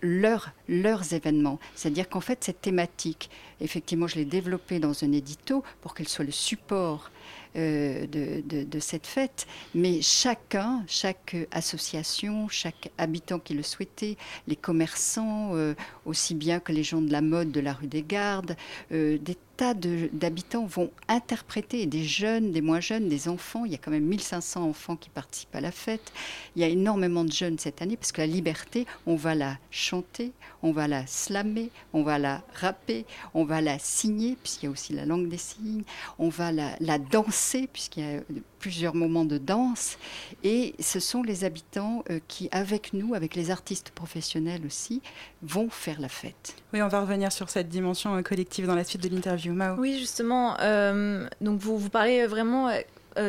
leurs événements. C'est-à-dire qu'en fait, cette thématique, effectivement, je l'ai développée dans un édito pour qu'elle soit le support euh, de, cette fête, mais chacun, chaque association, chaque habitant qui le souhaitait, les commerçants, euh, aussi bien que les gens de la mode de la rue des Gardes, euh, des tas d'habitants vont interpréter, des jeunes, des moins jeunes, des enfants. Il y a quand même 1500 enfants qui participent à la fête. Il y a énormément de jeunes cette année parce que la liberté, on va la chanter, on va la slammer, on va la rapper, on va la signer, puisqu'il y a aussi la langue des signes, on va la, la puisqu'il y a plusieurs moments de danse. Et ce sont les habitants euh, qui, avec nous, avec les artistes professionnels aussi, vont faire la fête. Oui, on va revenir sur cette dimension euh, collective dans la suite de l'interview. Mao Oui, justement. euh, donc, vous, vous parlez vraiment euh, euh,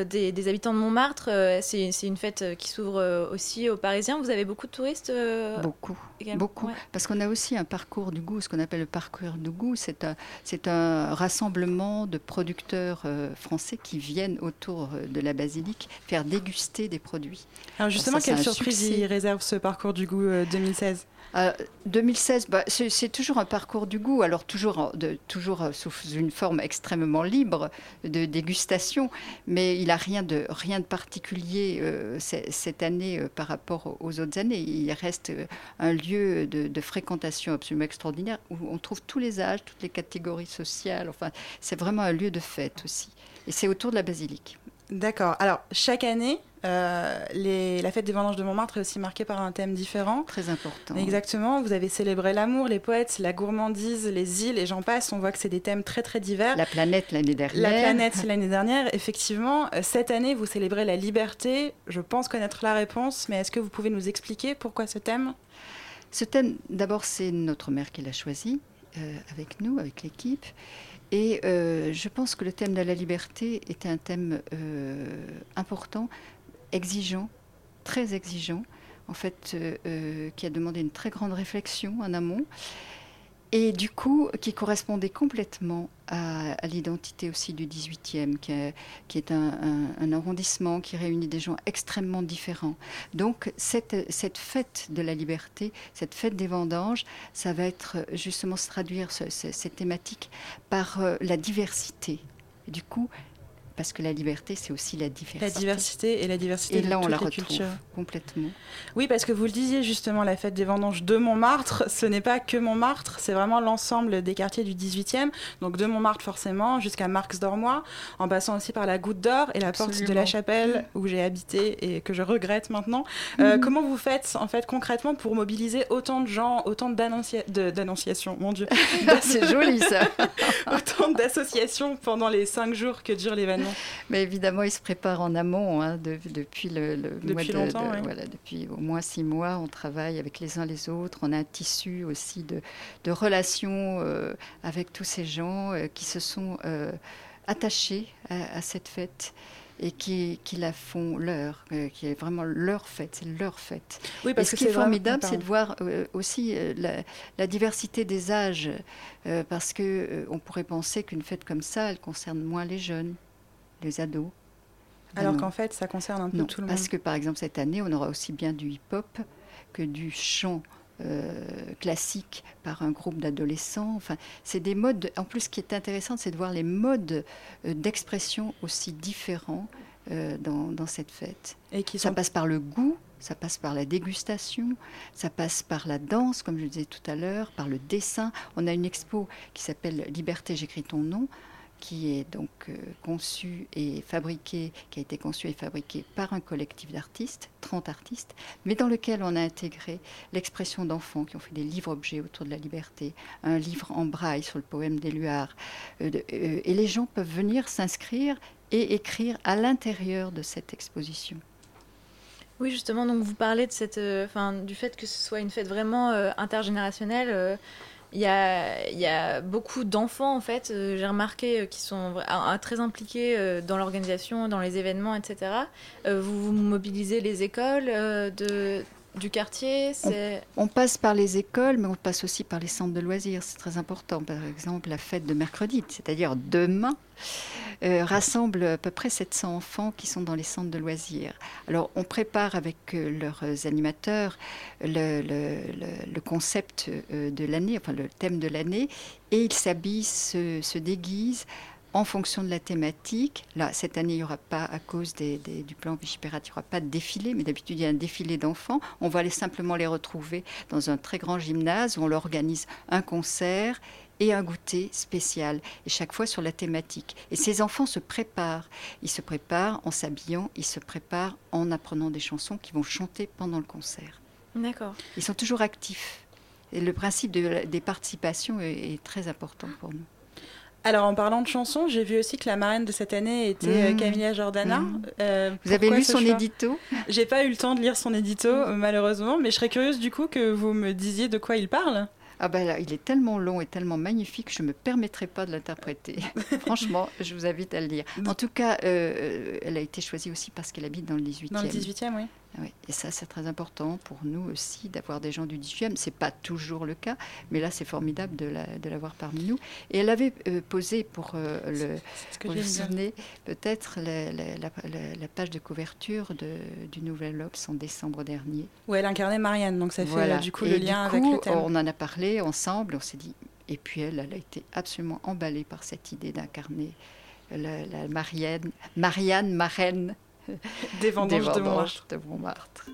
des, des habitants de Montmartre. euh, c'est une fête euh, qui s'ouvre euh, aussi aux Parisiens. Vous avez beaucoup de touristes euh, Beaucoup, également beaucoup. Ouais. Parce qu'on a aussi un parcours du goût, ce qu'on appelle le parcours du goût. C'est un, c'est un rassemblement de producteurs euh, français qui viennent autour euh, de la basilique faire déguster des produits. Alors justement, Ça, quelle surprise il réserve ce parcours du goût euh, 2016 Euh, 2016, bah, c'est toujours un parcours du goût, alors toujours, euh, sous une forme extrêmement libre de dégustation, mais il n'a rien de, particulier euh, cette année euh, par rapport aux autres années. Il reste euh, un lieu de, de fréquentation absolument extraordinaire où on trouve tous les âges, toutes les catégories sociales. Enfin, c'est vraiment un lieu de fête aussi. Et c'est autour de la basilique. D'accord. Alors, chaque année, euh, les- la fête des vendanges de Montmartre est aussi marquée par un thème différent. Très important. Exactement. Vous avez célébré l'amour, les poètes, la gourmandise, les îles et j'en passe. On voit que c'est des thèmes très très divers. La planète l'année dernière. La planète [LAUGHS] l'année dernière, effectivement. Euh, Cette année, vous célébrez la liberté. Je pense connaître la réponse, mais est-ce que vous pouvez nous expliquer pourquoi ce thème? Ce thème, d'abord, c'est notre mère qui l'a choisi euh, avec nous, avec l'équipe. Et euh, je pense que le thème de la liberté est un thème euh, important, exigeant, très exigeant, en fait, euh, qui a demandé une très grande réflexion en amont. Et du coup, qui correspondait complètement à, l'identité aussi du 18e, qui est, un, arrondissement qui réunit des gens extrêmement différents. Donc, cette, fête de la liberté, cette fête des vendanges, ça va être justement se traduire, ce- ce- cette thématique, par euh, la diversité. Du coup, parce que la liberté, c'est aussi la diversité. La diversité et la diversité Et de là, on toutes la les retrouve cultures. complètement. Oui, parce que vous le disiez justement, la fête des vendanges de Montmartre, ce n'est pas que Montmartre, c'est vraiment l'ensemble des quartiers du 18e. Donc de Montmartre forcément, jusqu'à Marx-d'Ormois, en passant aussi par la Goutte d'Or et la porte de la Chapelle, où j'ai habité et que je regrette maintenant. Euh, Mhm. Comment vous faites en fait concrètement pour mobiliser autant de gens, autant d'annonciations, mon Dieu [LAUGHS] C'est joli, ça. [LAUGHS] Autant d'associations pendant les cinq jours que dure l'événement Mais évidemment, il se prépare en amont hein, de- depuis le, le Depuis mois de, longtemps, de- voilà, depuis au moins six mois, on travaille avec les uns les autres. On a un tissu aussi de, de relations euh, avec tous ces gens euh, qui se sont euh, attachés à, à cette fête et qui, qui la font leur, euh, qui est vraiment leur fête, c'est leur fête. Oui, parce et ce que qui est formidable, c'est de voir euh, aussi euh, la, la diversité des âges, parce que on pourrait penser qu'une fête comme ça, elle concerne moins les jeunes, les ados. Alors qu'en fait, ça concerne un peu Non, tout le monde. parce que par exemple cette année, on aura aussi bien du hip-hop que du chant euh, classique par un groupe d'adolescents. Enfin, c'est des modes. En plus, ce qui est intéressant, c'est de voir les modes euh, d'expression aussi différents euh, dans, dans cette fête. Et qui ça passe par le goût. Ça passe par la dégustation, ça passe par la danse, comme je le disais tout à l'heure, par le dessin. On a une expo qui s'appelle Liberté, j'écris ton nom, qui est donc euh, conçue et fabriquée, qui a été conçue et fabriquée par un collectif d'artistes, 30 artistes, mais dans lequel on a intégré l'expression d'enfants qui ont fait des livres-objets autour de la liberté, un livre en braille sur le poème d'Éluard. Euh, euh, et les gens peuvent venir s'inscrire et écrire à l'intérieur de cette exposition. Oui, justement, donc vous parlez de cette, enfin, du fait que ce soit une fête vraiment intergénérationnelle. Il y, a, beaucoup d'enfants, en fait, euh, j'ai remarqué, euh, qui sont vra- ah, très impliqués euh, dans l'organisation, dans les événements, etc. Vous, vous mobilisez les écoles de, du quartier c'est... On passe par les écoles, mais on passe aussi par les centres de loisirs. C'est très important. Par exemple, la fête de mercredi, c'est-à-dire demain, euh, rassemble à peu près 700 enfants qui sont dans les centres de loisirs. Alors, on prépare avec euh, leurs animateurs le, le- le- le concept euh, de l'année, enfin le thème de l'année, et ils s'habillent, se, se déguisent en fonction de la thématique. Là, cette année, il n'y aura pas, à cause des- des- du plan Vigipirate, il n'y aura pas de défilé, mais d'habitude, il y a un défilé d'enfants. On va les, simplement les retrouver dans un très grand gymnase où on leur organise un concert et un goûter spécial, et chaque fois sur la thématique. Et ces enfants se préparent. Ils se préparent en s'habillant, ils se préparent en apprenant des chansons qu'ils vont chanter pendant le concert. D'accord. Ils sont toujours actifs. Et le principe de des participations est, est très important pour nous. Alors en parlant de chansons, j'ai vu aussi que la marraine de cette année était euh, Mmh. Camilla Jordana. Mmh. Euh, Vous avez lu son édito? J'ai pas eu le temps de lire son édito euh, malheureusement, mais je serais curieuse du coup que vous me disiez de quoi il parle. Ah ben là, il est tellement long et tellement magnifique, je ne me permettrai pas de l'interpréter. [LAUGHS] Franchement, je vous invite à le lire. En tout cas, euh, elle a été choisie aussi parce qu'elle habite dans le 18e. Dans le 18e, oui. Ah oui, Et ça, c'est très important pour nous aussi d'avoir des gens du 18e. C'est pas toujours le cas, mais là, c'est formidable de la- de l'avoir parmi nous. Et elle avait euh, posé pour euh, le, ce vous souvenez, peut-être la, page de couverture de- du Nouvel Obs en décembre dernier. Où elle incarnait Marianne, donc ça fait Voilà. euh, du coup Et le du lien avec coup, le thème. On en a parlé ensemble, on s'est dit. Et puis elle, elle a été absolument emballée par cette idée d'incarner la, la Marianne, Marianne marraine Des vendanges de vendanges de Montmartre.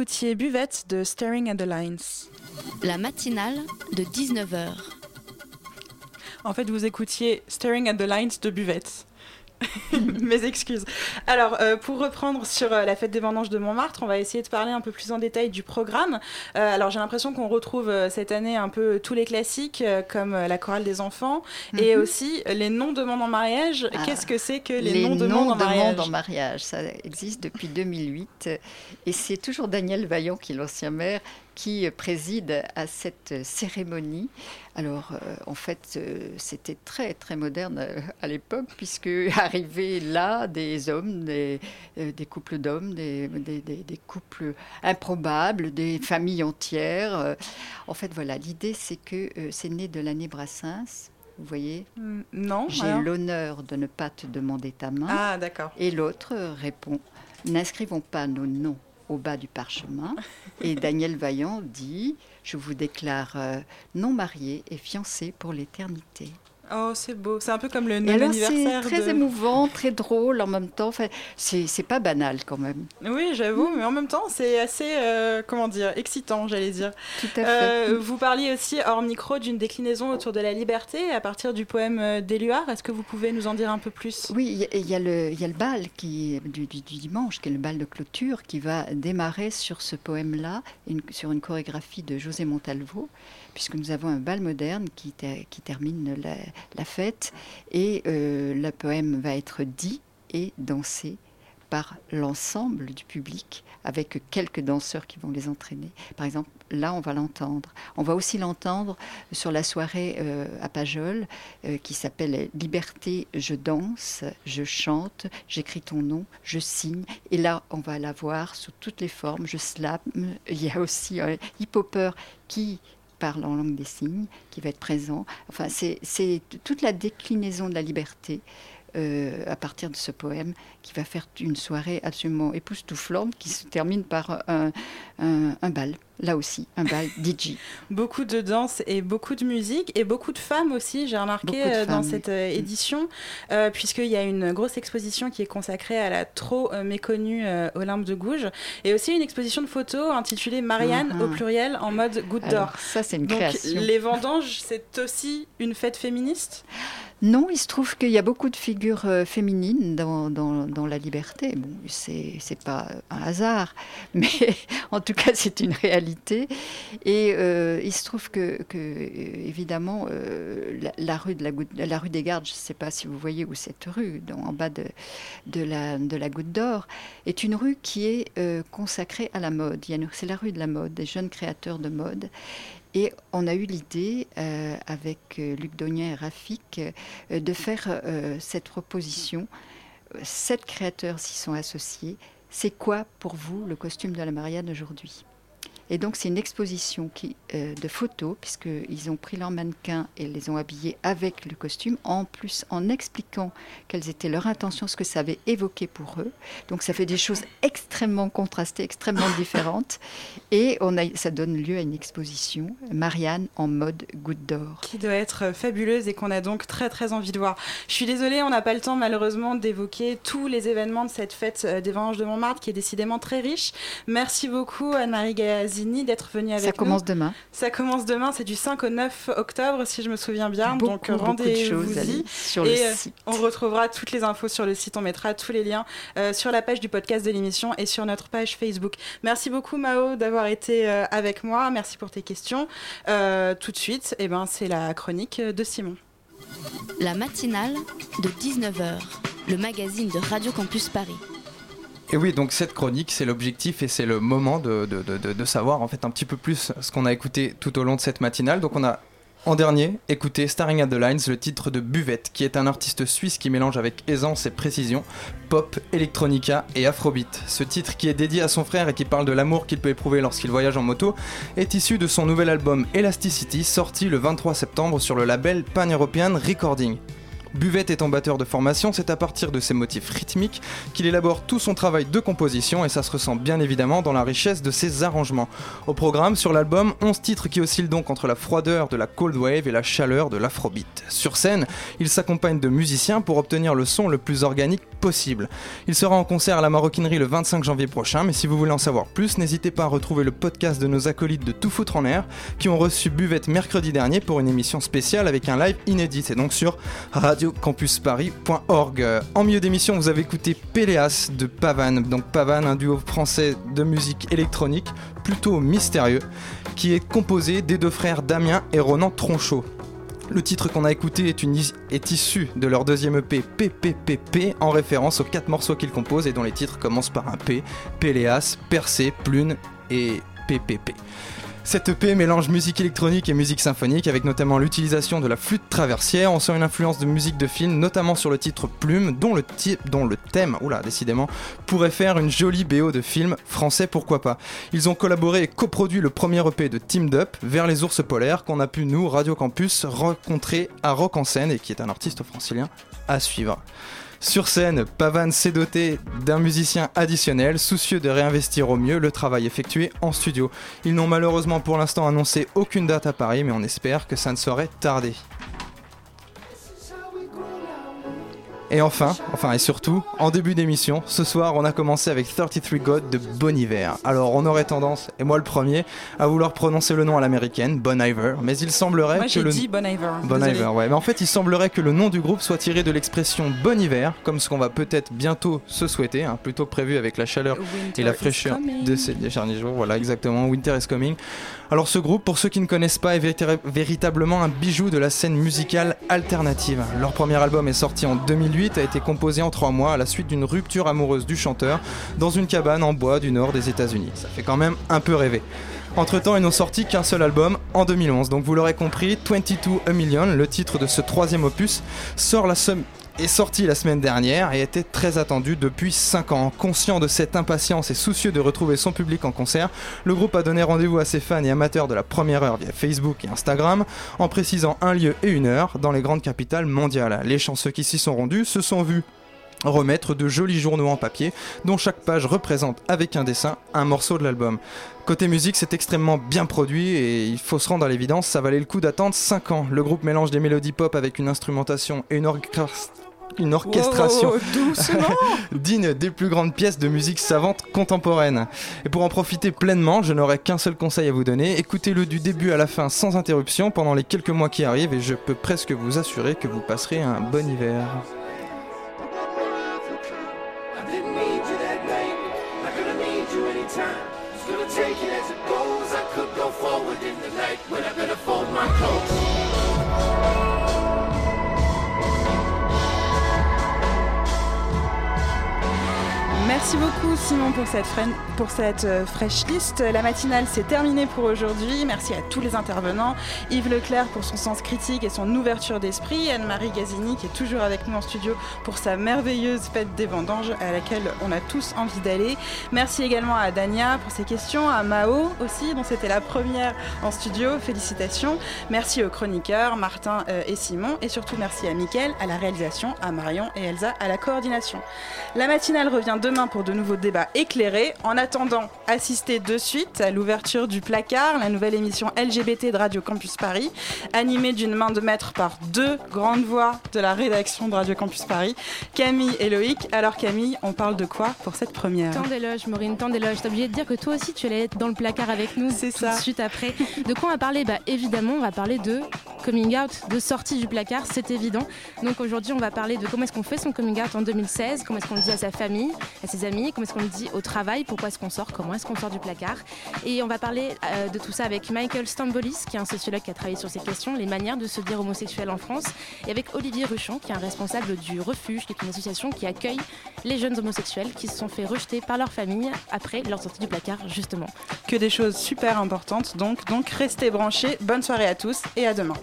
Écoutiez Buvette de Staring at the Lines. La matinale de 19h. En fait, vous écoutiez Staring at the Lines de Buvette. [LAUGHS] Mes excuses. Alors, euh, pour reprendre sur euh, la fête des vendanges de Montmartre, on va essayer de parler un peu plus en détail du programme. Euh, alors, j'ai l'impression qu'on retrouve cette année un peu tous les classiques, comme la chorale des enfants, et Mhm. aussi les noms-demandes en mariage. Ah. Qu'est-ce que c'est que les, Les noms-demandes en mariage en mariage, ça existe depuis 2008 et c'est toujours Daniel Vaillant, qui est l'ancien maire, qui préside à cette cérémonie. Alors, en fait, c'était très, très moderne à l'époque, puisque [LAUGHS] là des hommes, des, euh, des couples d'hommes, des, des- des- des couples improbables, des familles entières. Euh, En fait, voilà, l'idée, c'est que euh, c'est né de l'année Brassens. Vous voyez Mm, Non J'ai alors l'honneur de ne pas te demander ta main. Ah, d'accord. Et l'autre répond N'inscrivons pas nos noms au bas du parchemin. [LAUGHS] Et Daniel Vaillant dit Je vous déclare non marié et fiancé pour l'éternité. Oh, c'est beau. C'est un peu comme le Noël alors, c'est anniversaire. très de- émouvant, très drôle en même temps. Enfin, c'est pas banal quand même. Oui, j'avoue, mais en même temps, c'est assez, euh, comment dire, excitant, j'allais dire. Tout à fait. Euh, vous parliez aussi hors micro d'une déclinaison autour de la liberté à partir du poème euh, d'Éluard. Est-ce que vous pouvez nous en dire un peu plus? Oui, il y a- il y, a le- y a le bal qui, du, du- du dimanche, qui est le bal de clôture, qui va démarrer sur ce poème-là, sur une chorégraphie de José Montalvo, puisque nous avons un bal moderne qui, qui termine la, fête, et euh, le poème va être dit et dansé par l'ensemble du public, avec quelques danseurs qui vont les entraîner. Par exemple, là, on va l'entendre. On va aussi l'entendre sur la soirée euh, à Pajol, euh, qui s'appelle Liberté, je danse, je chante, j'écris ton nom, je signe. Et là, on va la voir sous toutes les formes. Je slam. Il y a aussi un hip-hopper qui parle en langue des signes, qui va être présent. Enfin, c'est toute la déclinaison de la liberté euh, à partir de ce poème qui va faire une soirée absolument époustouflante qui se termine par un, un- un bal, là aussi, un bal [LAUGHS] DJ. Beaucoup de danse et beaucoup de musique et beaucoup de femmes aussi, j'ai remarqué euh, dans cette oui. euh, édition, euh, puisqu'il y a une grosse exposition qui est consacrée à la trop méconnue Olympe de Gouges et aussi une exposition de photos intitulée Marianne Mhm. au pluriel en mode goutte d'or. Ça, c'est une Donc, création. les vendanges, c'est aussi une fête féministe? Non, il se trouve qu'il y a beaucoup de figures euh, féminines dans, dans, la liberté. Bon, c'est pas un hasard, [LAUGHS] mais en tout cas, c'est une réalité. Et euh, il se trouve que, que, euh, évidemment, la, rue de la, rue des Gardes, je ne sais pas si vous voyez où cette rue, en bas de, de, la, de la Goutte d'Or, est une rue qui est consacrée à la mode. C'est la rue de la mode, des jeunes créateurs de mode. Et on a eu l'idée, euh, avec euh, Luc Dognin et Rafik, euh, de faire cette proposition. Sept créateurs s'y sont associés. C'est quoi pour vous le costume de la Marianne aujourd'hui? Et donc c'est une exposition qui, euh, de photos, puisqu'ils ont pris leurs mannequins et les ont habillés avec le costume, en plus en expliquant quelles étaient leurs intentions, ce que ça avait évoqué pour eux. Donc ça fait des choses extrêmement contrastées, extrêmement différentes. [LAUGHS] Et on a, ça donne lieu à une exposition, Marianne en mode goutte d'or. qui doit être fabuleuse et qu'on a donc très très envie de voir. Je suis désolée, on n'a pas le temps malheureusement d'évoquer tous les événements de cette fête euh, des Vendanges de Montmartre qui est décidément très riche. Merci beaucoup Anne-Marie D'être venue avec Ça nous. commence demain. Ça commence demain, c'est du 5 au 9 octobre si je me souviens bien. Beaucoup, donc rendez-vous-y. sur Et euh, site. on retrouvera toutes les infos sur le site, on mettra tous les liens euh, sur la page du podcast de l'émission et sur notre page Facebook. Merci beaucoup Mao d'avoir été euh, avec moi, merci pour tes questions. Euh, tout de suite, eh ben, c'est la chronique de Simon. La matinale de 19h, le magazine de Radio Campus Paris. Et oui, donc cette chronique, c'est l'objectif et c'est le moment de, savoir en fait un petit peu plus ce qu'on a écouté tout au long de cette matinale. Donc on a en dernier écouté Staring at the Lines, le titre de Buvette, qui est un artiste suisse qui mélange avec aisance et précision pop, electronica et afrobeat. Ce titre qui est dédié à son frère et qui parle de l'amour qu'il peut éprouver lorsqu'il voyage en moto est issu de son nouvel album Elasticity sorti le 23 septembre sur le label Pan European Recording. Buvette étant batteur de formation, c'est à partir de ses motifs rythmiques qu'il élabore tout son travail de composition et ça se ressent bien évidemment dans la richesse de ses arrangements. Au programme, sur l'album, 11 titres qui oscillent donc entre la froideur de la cold wave et la chaleur de l'afrobeat. Sur scène, il s'accompagne de musiciens pour obtenir le son le plus organique possible. Il sera en concert à la Maroquinerie le 25 janvier prochain, mais si vous voulez en savoir plus, n'hésitez pas à retrouver le podcast de nos acolytes de Tout Foutre en Air qui ont reçu Buvette mercredi dernier pour une émission spéciale avec un live inédit. C'est donc sur radiocampusparis.org. En milieu d'émission, vous avez écouté Péléas de Pavane. Donc Pavane, un duo français de musique électronique plutôt mystérieux qui est composé des deux frères Damien et Ronan Tronchot. Le titre qu'on a écouté est, est issu de leur deuxième EP PPPP en référence aux quatre morceaux qu'ils composent et dont les titres commencent par un P, Péléas, Percé, Plune et PPP. Cette EP mélange musique électronique et musique symphonique avec notamment l'utilisation de la flûte traversière. On sent une influence de musique de film, notamment sur le titre Plume, dont le, thème, oula, décidément, pourrait faire une jolie BO de film français, pourquoi pas. Ils ont collaboré et coproduit le premier EP de Teamed Up, Vers les ours polaires, qu'on a pu, nous, Radio Campus, rencontrer à Rock en scène et qui est un artiste francilien à suivre. Sur scène, Pavan s'est doté d'un musicien additionnel, soucieux de réinvestir au mieux le travail effectué en studio. Ils n'ont malheureusement pour l'instant annoncé aucune date à Paris, mais on espère que ça ne saurait tarder. Et enfin, enfin et surtout, en début d'émission, ce soir on a commencé avec 33 God de Bon Iver. Alors on aurait tendance, et moi le premier, à vouloir prononcer le nom à l'américaine, Bon Iver, mais il semblerait Moi que le... dit Bon Iver. Bon Désolée. Iver, ouais. Mais en fait, il semblerait que le nom du groupe soit tiré de l'expression bon hiver, comme ce qu'on va peut-être bientôt se souhaiter, hein, plutôt que prévu avec la chaleur Winter et la fraîcheur de ces derniers jours. Voilà, exactement. Winter is coming. Alors, ce groupe, pour ceux qui ne connaissent pas, est véri- véritablement un bijou de la scène musicale alternative. Leur premier album est sorti en 2008, a été composé en trois mois à la suite d'une rupture amoureuse du chanteur dans une cabane en bois du nord des États-Unis. Ça fait quand même un peu rêver. Entre temps, ils n'ont sorti qu'un seul album en 2011. Donc vous l'aurez compris, 22 A Million, le titre de ce troisième opus, sort la est sorti la semaine dernière et était très attendu depuis 5 ans. Conscient de cette impatience et soucieux de retrouver son public en concert, le groupe a donné rendez-vous à ses fans et amateurs de la première heure via Facebook et Instagram en précisant un lieu et une heure dans les grandes capitales mondiales. Les chanceux qui s'y sont rendus se sont vus remettre de jolis journaux en papier dont chaque page représente avec un dessin un morceau de l'album. Côté musique, c'est extrêmement bien produit et il faut se rendre à l'évidence, ça valait le coup d'attendre 5 ans. Le groupe mélange des mélodies pop avec une instrumentation et une, orchestra- une orchestration Oh, [LAUGHS] digne des plus grandes pièces de musique savante contemporaine. Et pour en profiter pleinement, je n'aurai qu'un seul conseil à vous donner, écoutez-le du début à la fin sans interruption pendant les quelques mois qui arrivent et je peux presque vous assurer que vous passerez un bon hiver. Could go forward in the night, I better fold my clothes. Merci beaucoup Simon pour cette, freine- pour euh, fresh list. La matinale c'est terminé pour aujourd'hui. Merci à tous les intervenants. Yves Leclerc pour son sens critique et son ouverture d'esprit. Anne-Marie Gazini qui est toujours avec nous en studio pour sa merveilleuse fête des vendanges à laquelle on a tous envie d'aller. Merci également à Dania pour ses questions, à Mao aussi dont c'était la première en studio. Félicitations. Merci aux chroniqueurs Martin euh, et Simon et surtout merci à Mickaël à la réalisation, à Marion et Elsa à la coordination. La matinale revient demain pour de nouveaux débats éclairés. En attendant, assistez de suite à l'ouverture du placard, la nouvelle émission LGBT de Radio Campus Paris, animée d'une main de maître par deux grandes voix de la rédaction de Radio Campus Paris, Camille et Loïc. Alors Camille, on parle de quoi pour cette première? Tant d'éloges, Maureen, tant d'éloges. T'es obligée de dire que toi aussi tu allais être dans le placard avec nous tout ça. de suite après. De quoi on va parler? Bah évidemment, on va parler de coming out, de sortie du placard, c'est évident. Donc aujourd'hui, on va parler de comment est-ce qu'on fait son coming out en 2016, comment est-ce qu'on le dit à sa famille, à amis, comment est-ce qu'on le dit au travail, pourquoi est-ce qu'on sort, comment est-ce qu'on sort du placard. Et on va parler euh, de tout ça avec Michael Stambolis, qui est un sociologue qui a travaillé sur ces questions, les manières de se dire homosexuel en France, et avec Olivier Ruchon, qui est un responsable du Refuge, qui est une association qui accueille les jeunes homosexuels qui se sont fait rejeter par leur famille après leur sortie du placard, justement. Que des choses super importantes, donc, donc restez branchés. Bonne soirée à tous et à demain.